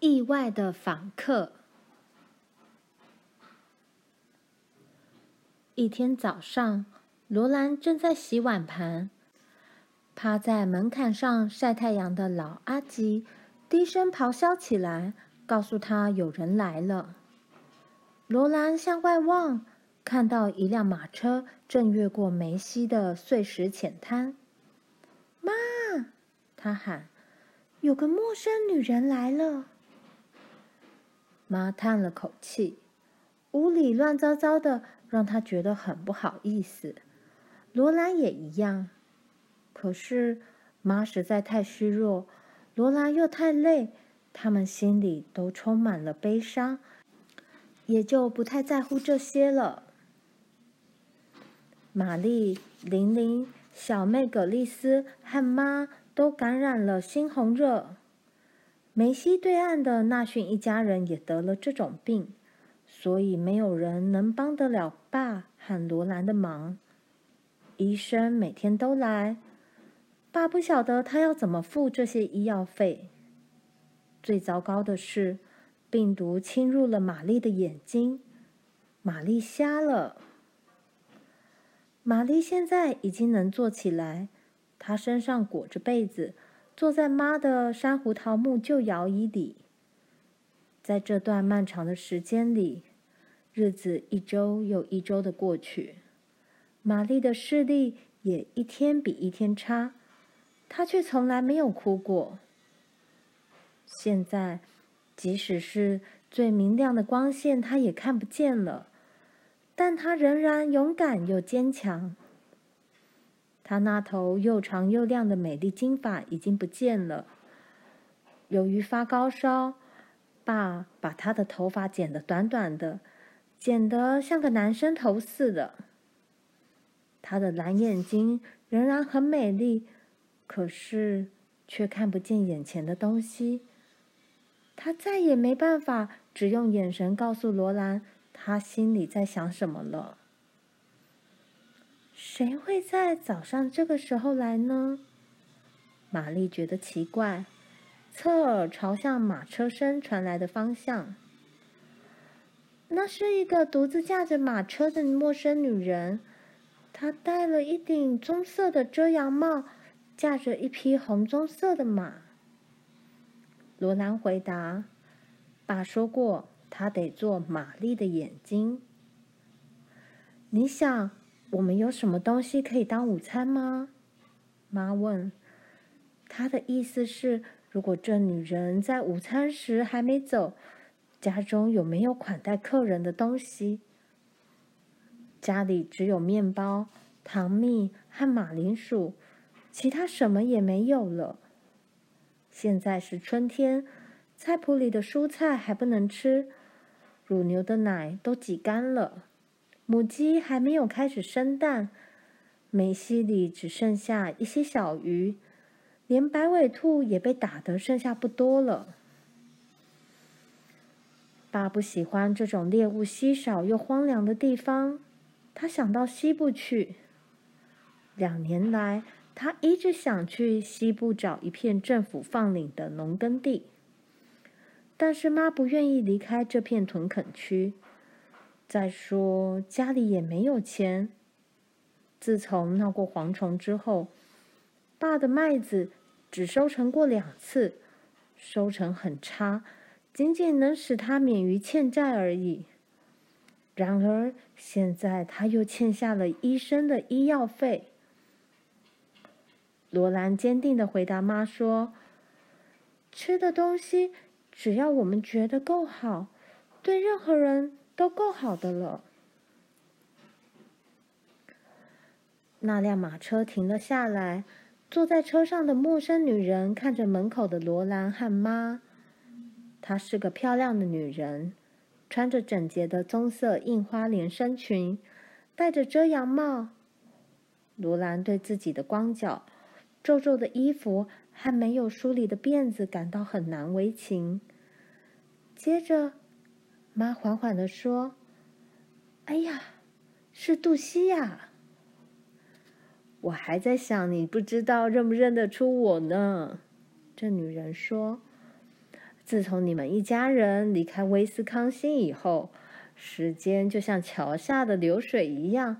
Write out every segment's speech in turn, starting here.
意外的访客。一天早上，罗兰正在洗碗盘，趴在门槛上晒太阳的老阿吉低声咆哮起来，告诉他有人来了。罗兰向外望，看到一辆马车正越过梅西的碎石浅滩。妈，他喊：“有个陌生女人来了。”妈叹了口气，屋里乱糟糟的。让她觉得很不好意思，罗兰也一样。可是妈实在太虚弱，罗兰又太累，他们心里都充满了悲伤，也就不太在乎这些了。玛丽、玲玲、小妹葛丽丝和妈都感染了猩红热，梅西对岸的纳逊一家人也得了这种病。所以没有人能帮得了爸和罗兰的忙。医生每天都来，爸不晓得他要怎么付这些医药费。最糟糕的是，病毒侵入了玛丽的眼睛，玛丽瞎了。玛丽现在已经能坐起来，她身上裹着被子，坐在妈的珊瑚桃木旧摇椅里。在这段漫长的时间里，日子一周又一周的过去，玛丽的视力也一天比一天差，她却从来没有哭过。现在，即使是最明亮的光线，她也看不见了，但她仍然勇敢又坚强。她那头又长又亮的美丽金发已经不见了，由于发高烧。爸把他的头发剪得短短的，剪得像个男生头似的。他的蓝眼睛仍然很美丽，可是却看不见眼前的东西。他再也没办法只用眼神告诉罗兰他心里在想什么了。谁会在早上这个时候来呢？玛丽觉得奇怪。侧耳朝向马车声传来的方向，那是一个独自驾着马车的陌生女人。她戴了一顶棕色的遮阳帽，驾着一匹红棕色的马。罗兰回答：“爸说过，她得做玛丽的眼睛。”你想，我们有什么东西可以当午餐吗？妈问。她的意思是。如果这女人在午餐时还没走，家中有没有款待客人的东西？家里只有面包、糖蜜和马铃薯，其他什么也没有了。现在是春天，菜谱里的蔬菜还不能吃，乳牛的奶都挤干了，母鸡还没有开始生蛋，梅西里只剩下一些小鱼。连白尾兔也被打得剩下不多了。爸不喜欢这种猎物稀少又荒凉的地方，他想到西部去。两年来，他一直想去西部找一片政府放领的农耕地，但是妈不愿意离开这片屯垦区。再说，家里也没有钱。自从闹过蝗虫之后，爸的麦子只收成过两次，收成很差，仅仅能使他免于欠债而已。然而现在他又欠下了医生的医药费。罗兰坚定地回答妈说：“吃的东西，只要我们觉得够好，对任何人都够好的了。”那辆马车停了下来。坐在车上的陌生女人看着门口的罗兰和妈。她是个漂亮的女人，穿着整洁的棕色印花连身裙，戴着遮阳帽。罗兰对自己的光脚、皱皱的衣服还没有梳理的辫子感到很难为情。接着，妈缓缓地说：“哎呀，是杜西呀！”我还在想，你不知道认不认得出我呢？这女人说：“自从你们一家人离开威斯康星以后，时间就像桥下的流水一样，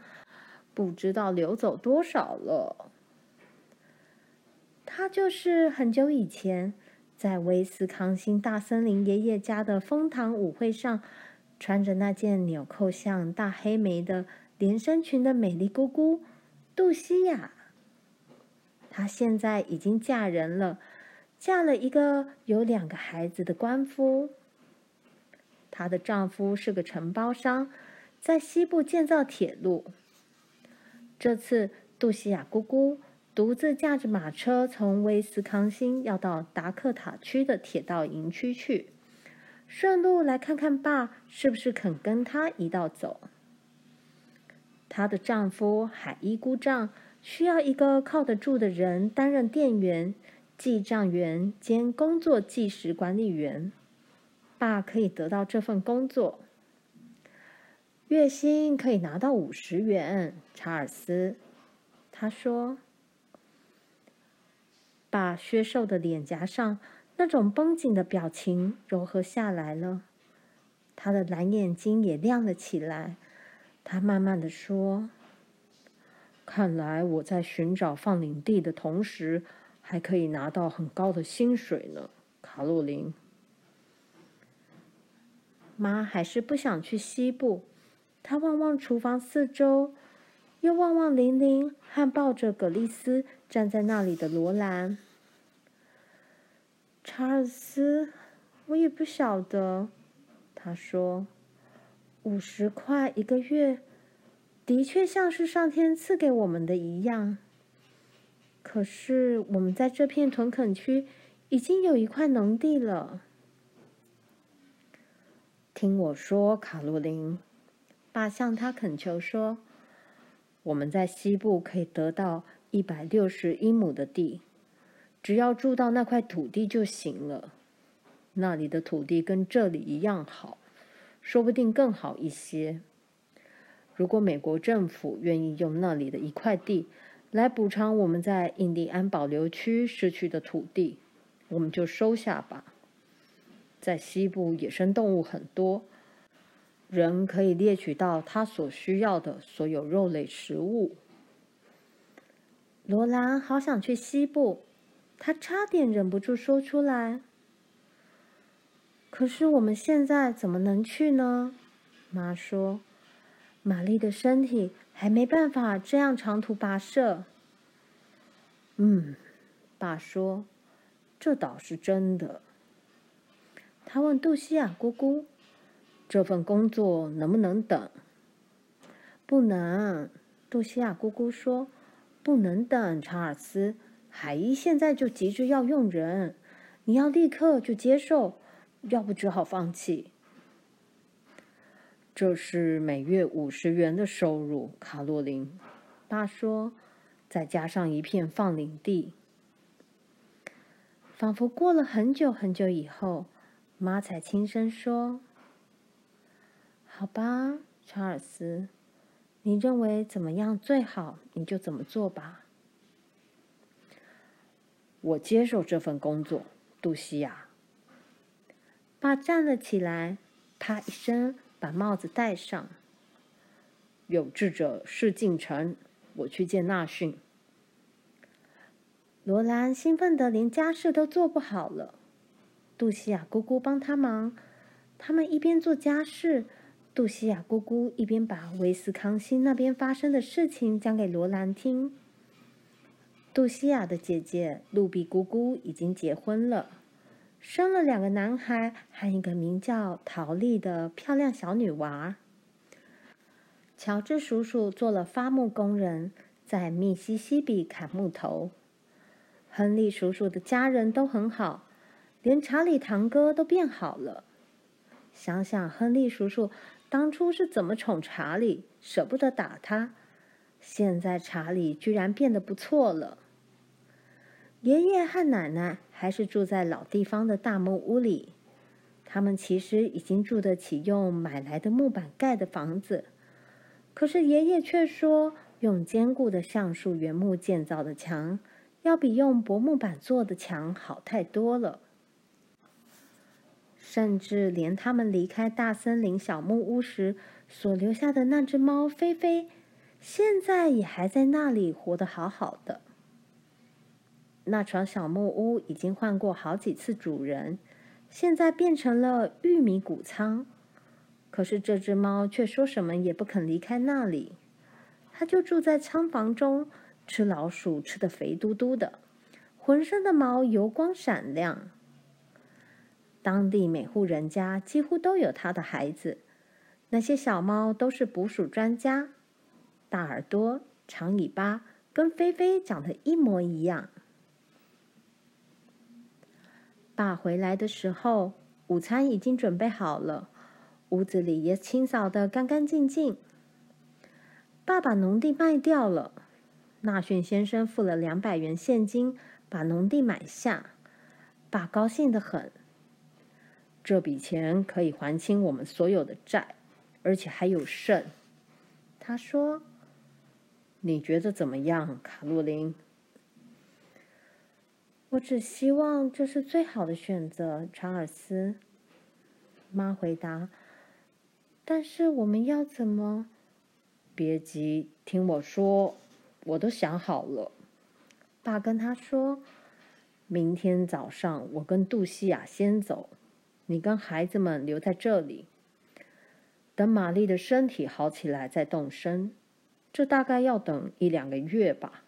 不知道流走多少了。他就是很久以前在威斯康星大森林爷爷家的枫糖舞会上，穿着那件纽扣像大黑莓的连身裙的美丽姑姑杜西亚。她现在已经嫁人了。嫁了一个有两个孩子的官夫。她的丈夫是个承包商，在西部建造铁路。这次，杜西亚姑姑独自驾着马车从威斯康星要到达克塔区的铁道营区去，顺路来看看爸是不是肯跟他一道走。她的丈夫海伊姑丈需要一个靠得住的人担任店员。记账员兼工作计时管理员，爸可以得到这份工作，月薪可以拿到五十元。查尔斯，他说，把削瘦的脸颊上那种绷紧的表情柔和下来了，他的蓝眼睛也亮了起来。他慢慢的说：“看来我在寻找放领地的同时。”还可以拿到很高的薪水呢，卡洛琳。妈还是不想去西部。她望望厨房四周，又望望琳琳和抱着葛丽丝站在那里的罗兰。查尔斯，我也不晓得。他说：“五十块一个月，的确像是上天赐给我们的一样。”可是，我们在这片屯垦区已经有一块农地了。听我说，卡洛琳，爸向他恳求说：“我们在西部可以得到一百六十英亩的地，只要住到那块土地就行了。那里的土地跟这里一样好，说不定更好一些。如果美国政府愿意用那里的一块地，”来补偿我们在印第安保留区失去的土地，我们就收下吧。在西部，野生动物很多，人可以猎取到他所需要的所有肉类食物。罗兰好想去西部，他差点忍不住说出来。可是我们现在怎么能去呢？妈说。玛丽的身体还没办法这样长途跋涉。嗯，爸说，这倒是真的。他问杜西亚姑姑：“这份工作能不能等？”“不能。”杜西亚姑姑说，“不能等。”查尔斯，海伊现在就急着要用人，你要立刻就接受，要不只好放弃。这是每月五十元的收入，卡洛琳。爸说，再加上一片放领地。仿佛过了很久很久以后，妈才轻声说：“好吧，查尔斯，你认为怎么样最好，你就怎么做吧。”我接受这份工作，杜西亚。爸站了起来，啪一声。把帽子戴上。有志者事竟成，我去见纳逊。罗兰兴奋得连家事都做不好了。杜西亚姑姑帮他忙，他们一边做家事，杜西亚姑姑一边把威斯康星那边发生的事情讲给罗兰听。杜西亚的姐姐露比姑姑已经结婚了。生了两个男孩和一个名叫陶丽的漂亮小女娃。乔治叔叔做了伐木工人，在密西西比砍木头。亨利叔叔的家人都很好，连查理堂哥都变好了。想想亨利叔叔当初是怎么宠查理，舍不得打他，现在查理居然变得不错了。爷爷和奶奶还是住在老地方的大木屋里，他们其实已经住得起用买来的木板盖的房子，可是爷爷却说，用坚固的橡树原木建造的墙，要比用薄木板做的墙好太多了。甚至连他们离开大森林小木屋时所留下的那只猫菲菲，现在也还在那里活得好好的。那幢小木屋已经换过好几次主人，现在变成了玉米谷仓。可是这只猫却说什么也不肯离开那里，它就住在仓房中，吃老鼠吃得肥嘟嘟的，浑身的毛油光闪亮。当地每户人家几乎都有它的孩子，那些小猫都是捕鼠专家，大耳朵、长尾巴，跟菲菲长得一模一样。爸回来的时候，午餐已经准备好了，屋子里也清扫得干干净净。爸把农地卖掉了，纳逊先生付了两百元现金，把农地买下。爸高兴得很。这笔钱可以还清我们所有的债，而且还有剩。他说：“你觉得怎么样，卡洛琳？”我只希望这是最好的选择，查尔斯。妈回答：“但是我们要怎么？”别急，听我说，我都想好了。爸跟他说：“明天早上，我跟杜西亚先走。”你跟孩子们留在这里，等玛丽的身体好起来再动身。这大概要等一两个月吧。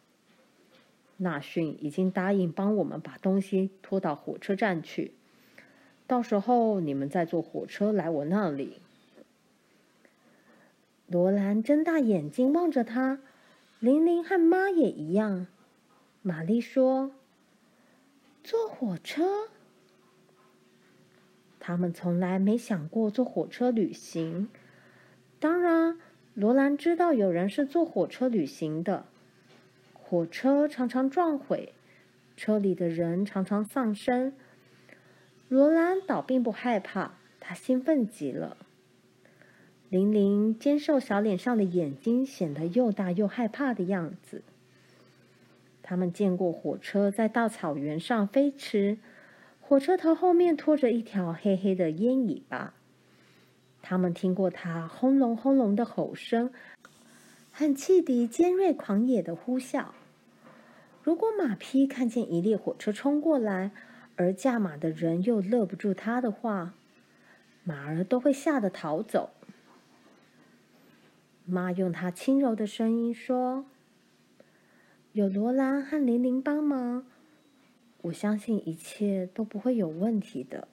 纳逊已经答应帮我们把东西拖到火车站去，到时候你们再坐火车来我那里。罗兰睁大眼睛望着他，玲玲和妈也一样。玛丽说：“坐火车。”他们从来没想过坐火车旅行。当然，罗兰知道有人是坐火车旅行的。火车常常撞毁，车里的人常常丧生。罗兰倒并不害怕，他兴奋极了。玲玲尖瘦小脸上的眼睛显得又大又害怕的样子。他们见过火车在大草原上飞驰。火车头后面拖着一条黑黑的烟尾巴，他们听过它轰隆轰隆的吼声，和汽笛尖锐狂野的呼啸。如果马匹看见一列火车冲过来，而驾马的人又勒不住它的话，马儿都会吓得逃走。妈用她轻柔的声音说：“有罗兰和玲玲帮忙。”我相信一切都不会有问题的。